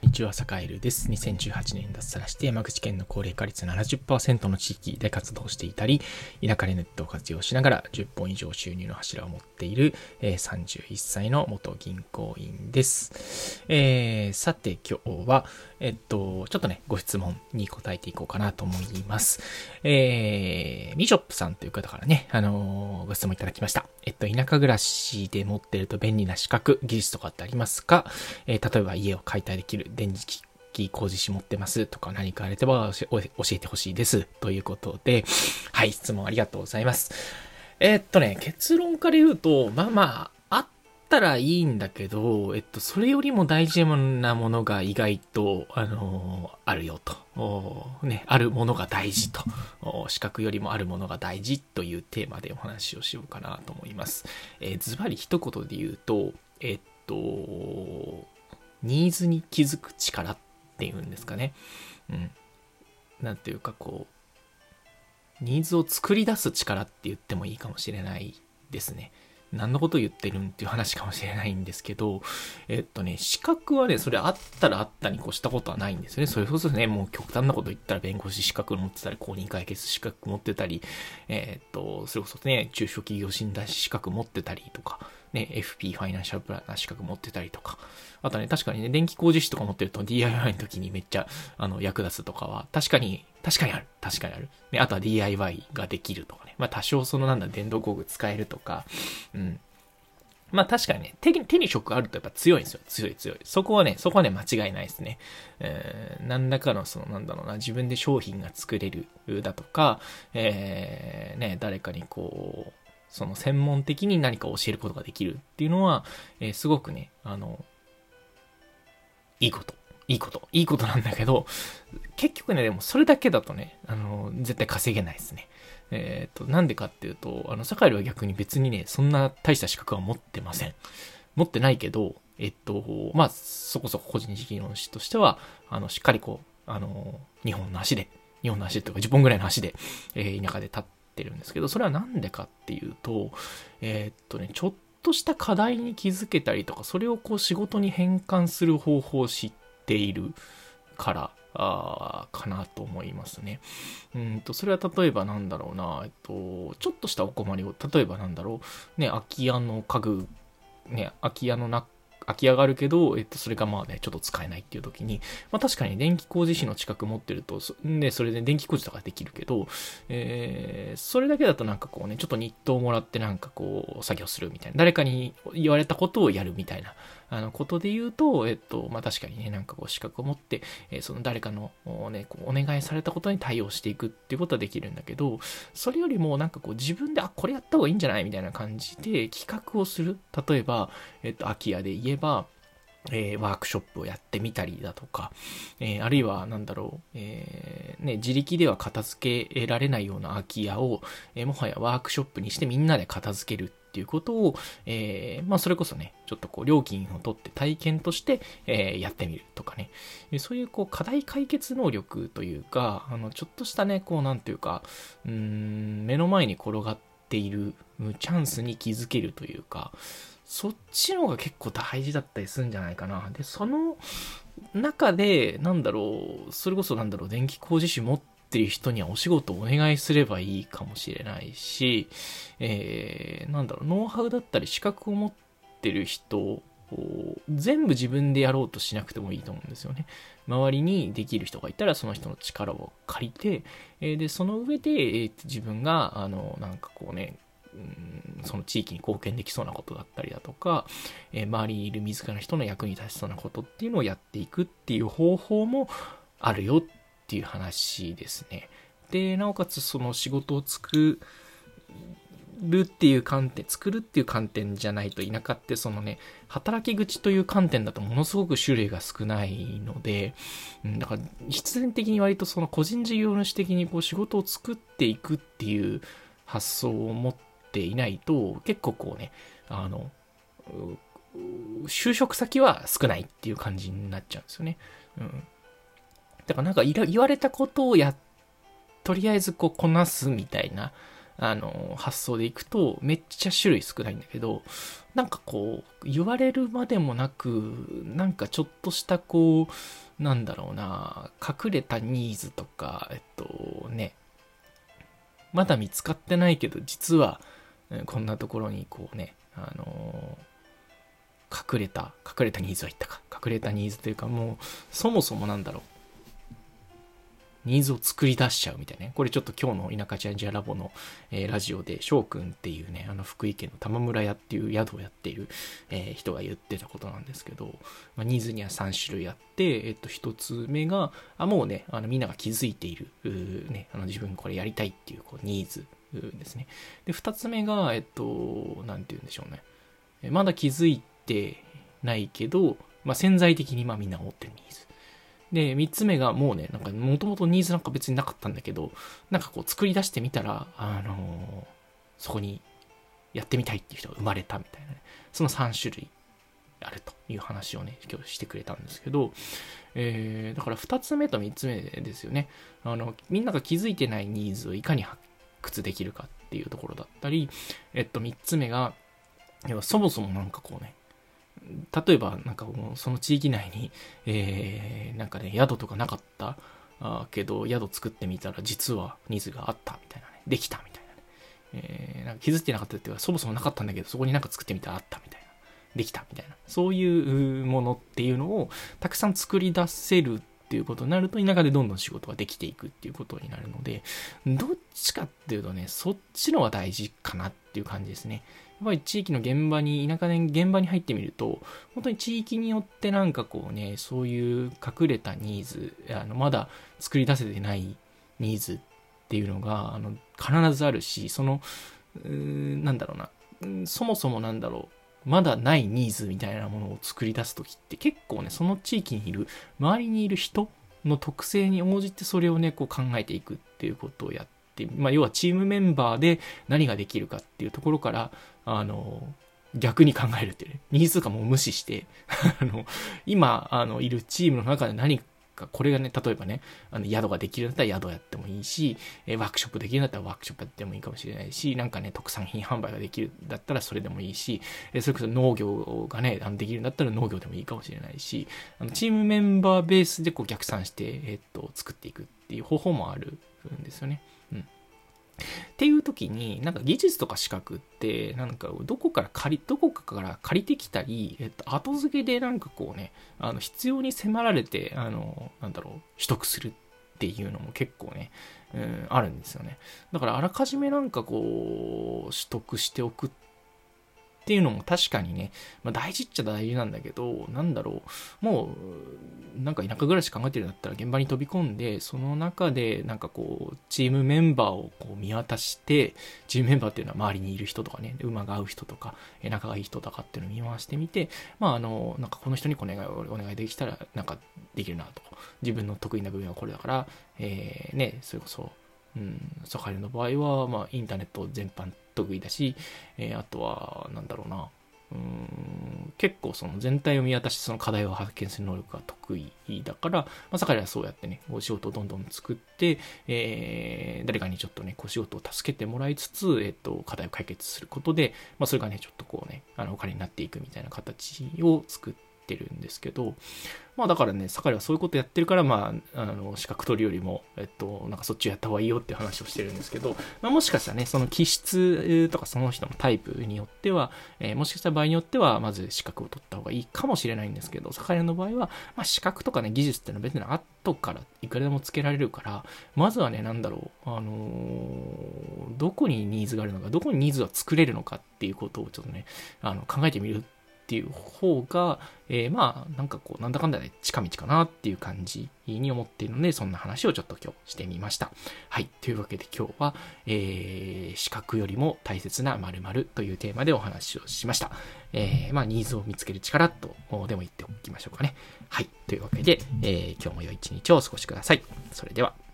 こんにちは、坂井るです。2018年脱サラして山口県の高齢化率70%の地域で活動していたり、田舎でネットを活用しながら10本以上収入の柱を持っている、えー、31歳の元銀行員です。えー、さて今日は、えっと、ちょっとね、ご質問に答えていこうかなと思います。えー、ミショップさんという方からね、あのー、ご質問いただきました。えっと、田舎暮らしで持ってると便利な資格、技術とかってありますか？えー、例えば家を解体できる電磁気工事士持ってますとか何かあれば教えてほしいです。ということで、はい、質問ありがとうございます。えー、っとね、結論から言うと、まあまあ、あったらいいんだけど、えっと、それよりも大事なものが意外と、あのー、あるよと。ね、あるものが大事と。資格よりもあるものが大事というテーマでお話をしようかなと思います。えー、ズバリ一言で言うと、えっと、ニーズに気づく力っていうんですかね。うん。なんていうかこう、ニーズを作り出す力って言ってもいいかもしれないですね。何のこと言ってるんっていう話かもしれないんですけど、えっとね、資格はね、それあったらあったに越したことはないんですよね。それこそね、もう極端なこと言ったら弁護士資格持ってたり、公認解決資格持ってたり、え、っと、それこそね、中小企業診断士資格持ってたりとか、ね、FP ファイナンシャルプランナー資格持ってたりとか、あとね、確かにね、電気工事士とか持ってると DIY の時にめっちゃ、あの、役立つとかは、確かに、確かにある。確かにある。ね、あとは DIY ができるとかね。まあ、多少そのなんだ、電動工具使えるとか、うん。まあ確かにね、手に、手に職あるとやっぱ強いんですよ。強い強い。そこはね、そこはね、間違いないですね。えー、何らかのその、なんだろうな、自分で商品が作れるだとか、えー、ね、誰かにこう、その専門的に何か教えることができるっていうのは、えー、すごくね、あの、いいこと。いいこと。いいことなんだけど、結局ね、でもそれだけだとね、あの、絶対稼げないですね。えっ、ー、と、なんでかっていうと、あの、堺は逆に別にね、そんな大した資格は持ってません。持ってないけど、えっと、まあ、そこそこ個人事業主としては、あの、しっかりこう、あの、日本の足で、日本の足というか10本ぐらいの足で、えー、田舎で立ってるんですけど、それはなんでかっていうと、えー、っとね、ちょっとした課題に気づけたりとか、それをこう仕事に変換する方法を知っているからあかなと思いますね。うんと、それは例えばなんだろうな、えっと、ちょっとしたお困りを、例えばなんだろう、ね、空き家の家具、ね、空き家の中空き上がるけど、えっと、それがまあね、ちょっと使えないっていう時に、まあ確かに電気工事士の資格持ってると、ね、それで電気工事とかできるけど、えー、それだけだとなんかこうね、ちょっと日当をもらってなんかこう、作業するみたいな、誰かに言われたことをやるみたいな、あの、ことで言うと、えっと、まあ確かにね、なんかこう、資格を持って、えー、その誰かの、ね、こうお願いされたことに対応していくっていうことはできるんだけど、それよりもなんかこう、自分で、あ、これやった方がいいんじゃないみたいな感じで企画をする。例えば、えっと、空き家で言えば、えー、ワークショップをやってみたりだとか、えー、あるいは、なんだろう、えー、ね、自力では片付けられないような空き家を、えもはやワークショップにしてみんなで片付けるっていうことを、えーまあ、それこそね、ちょっとこう、料金を取って体験として、えやってみるとかね、そういうこう、課題解決能力というか、あの、ちょっとしたね、こう、なんていうか、うん、目の前に転がっているチャンスに気づけるというか、そっちの方が結構大事だったりするんじゃないかな。で、その中で、なんだろう、それこそなんだろう、電気工事士持っってる人にはお仕事をお願いすればいいかもしれないし、えー、なんだろう、ノウハウだったり資格を持ってる人を全部自分でやろうとしなくてもいいと思うんですよね。周りにできる人がいたらその人の力を借りて、えで、その上で、え自分が、あの、なんかこうね、うん、その地域に貢献できそうなことだったりだとか、えー、周りにいる自らの人の役に立ちそうなことっていうのをやっていくっていう方法もあるよっていう話ですね。で、なおかつその仕事を作るっていう観点、作るっていう観点じゃないと田舎ってそのね、働き口という観点だとものすごく種類が少ないので、うん、だから必然的に割とその個人事業主的にこう仕事を作っていくっていう発想を持っていないと、結構こうね、あの、就職先は少ないっていう感じになっちゃうんですよね。うん。だからなんか言われたことをや、とりあえずこうこなすみたいな、あの、発想でいくと、めっちゃ種類少ないんだけど、なんかこう、言われるまでもなく、なんかちょっとしたこう、なんだろうな、隠れたニーズとか、えっとね、まだ見つかってないけど、実は、こんなところにこうね、あの、隠れた、隠れたニーズは言ったか。隠れたニーズというか、もう、そもそもなんだろう。ニーズを作り出しちゃうみたいなね。これちょっと今日の田舎チャンジアラボの、えー、ラジオで翔くんっていうね、あの福井県の玉村屋っていう宿をやっている、えー、人が言ってたことなんですけど、まあ、ニーズには3種類あって、えっと、1つ目が、あ、もうね、あのみんなが気づいている、ね、あの自分これやりたいっていうこうニーズですね。で、2つ目が、えっと、なんて言うんでしょうね。まだ気づいてないけど、まあ、潜在的にまあみんな思ってるニーズ。で、三つ目がもうね、なんかもともとニーズなんか別になかったんだけど、なんかこう作り出してみたら、あのー、そこにやってみたいっていう人が生まれたみたいなね、その3種類あるという話をね、今日してくれたんですけど、えー、だから2つ目と3つ目ですよね。あの、みんなが気づいてないニーズをいかに発掘できるかっていうところだったり、えっと、3つ目が、要はそもそもなんかこうね、例えばなんかもうその地域内に、えー、なんかね、宿とかなかったあけど、宿作ってみたら実はニーズがあったみたいなね、できたみたいなね。えー、なんか気づいてなかったっていうか、そもそもなかったんだけど、そこになんか作ってみたらあったみたいな。できたみたいな。そういうものっていうのをたくさん作り出せるっていうことになると、田舎でどんどん仕事ができていくっていうことになるので、どっちかっていうとね、そっちのは大事かなっていう感じですね。やっぱり地域の現場に、田舎で現場に入ってみると、本当に地域によってなんかこうね、そういう隠れたニーズ、あのまだ作り出せてないニーズっていうのが、あの必ずあるし、その、なんだろうな、そもそもなんだろう、まだないニーズみたいなものを作り出す時って結構ね、その地域にいる、周りにいる人の特性に応じてそれをね、こう考えていくっていうことをやって、まあ、要はチームメンバーで何ができるかっていうところから、あの、逆に考えるっていうね、ニーズとかも無視して、あの、今、あの、いるチームの中で何か、これがね、例えばね、あの、宿ができるんだったら宿やってもいいし、えワークショップできるんだったらワークショップやってもいいかもしれないし、なんかね、特産品販売ができるんだったらそれでもいいし、えそれこそ農業がね、あのできるんだったら農業でもいいかもしれないし、あのチームメンバーベースでこう逆算して、えっと、作っていくっていう方法もあるんですよね。っていう時に、なんか技術とか資格って、なんかどこから借り、どこかから借りてきたり、えっと、後付けでなんかこうね、あの、必要に迫られて、あの、なんだろう、取得するっていうのも結構ね、うん、あるんですよね。だからあらかじめなんかこう、取得しておくっっていうのも確かにね、まあ、大事っちゃ大事なんだけど、なんだろう、もう、なんか田舎暮らし考えてるんだったら現場に飛び込んで、その中でなんかこう、チームメンバーをこう見渡して、チームメンバーっていうのは周りにいる人とかね、馬が合う人とか、仲がいい人とかっていうのを見回してみて、まああの、なんかこの人にお願いお願いできたら、なんかできるなと。自分の得意な部分はこれだから、えー、ね、それこそ、うん、サカリの場合は、まあ、インターネット全般得意だし、えー、あとは、なんだろうな、うん結構その全体を見渡してその課題を発見する能力が得意だから、まあ、坂はそうやってね、お仕事をどんどん作って、えー、誰かにちょっとね、こう仕事を助けてもらいつつ、えっ、と、課題を解決することで、まあ、それがね、ちょっとこうね、あの、お金になっていくみたいな形を作って、てるんですけど、まあだからね、坂井はそういうことやってるから、まあ、あの、資格取るよりも、えっと、なんかそっちをやった方がいいよって話をしてるんですけど、まあもしかしたらね、その気質とかその人のタイプによっては、えー、もしかしたら場合によっては、まず資格を取った方がいいかもしれないんですけど、坂井の場合は、まあ資格とかね、技術っていうのは別に後からいくらでもつけられるから、まずはね、なんだろう、あのー、どこにニーズがあるのか、どこにニーズは作れるのかっていうことをちょっとね、あの、考えてみるっていう方が、えー、まあ、なんかこう、なんだかんだで近道かなっていう感じに思っているので、そんな話をちょっと今日してみました。はい。というわけで今日は、えー、資格よりも大切な〇〇というテーマでお話をしました。えー、まあ、ニーズを見つける力とでも言っておきましょうかね。はい。というわけで、えー、今日も良い一日をお過ごしください。それでは。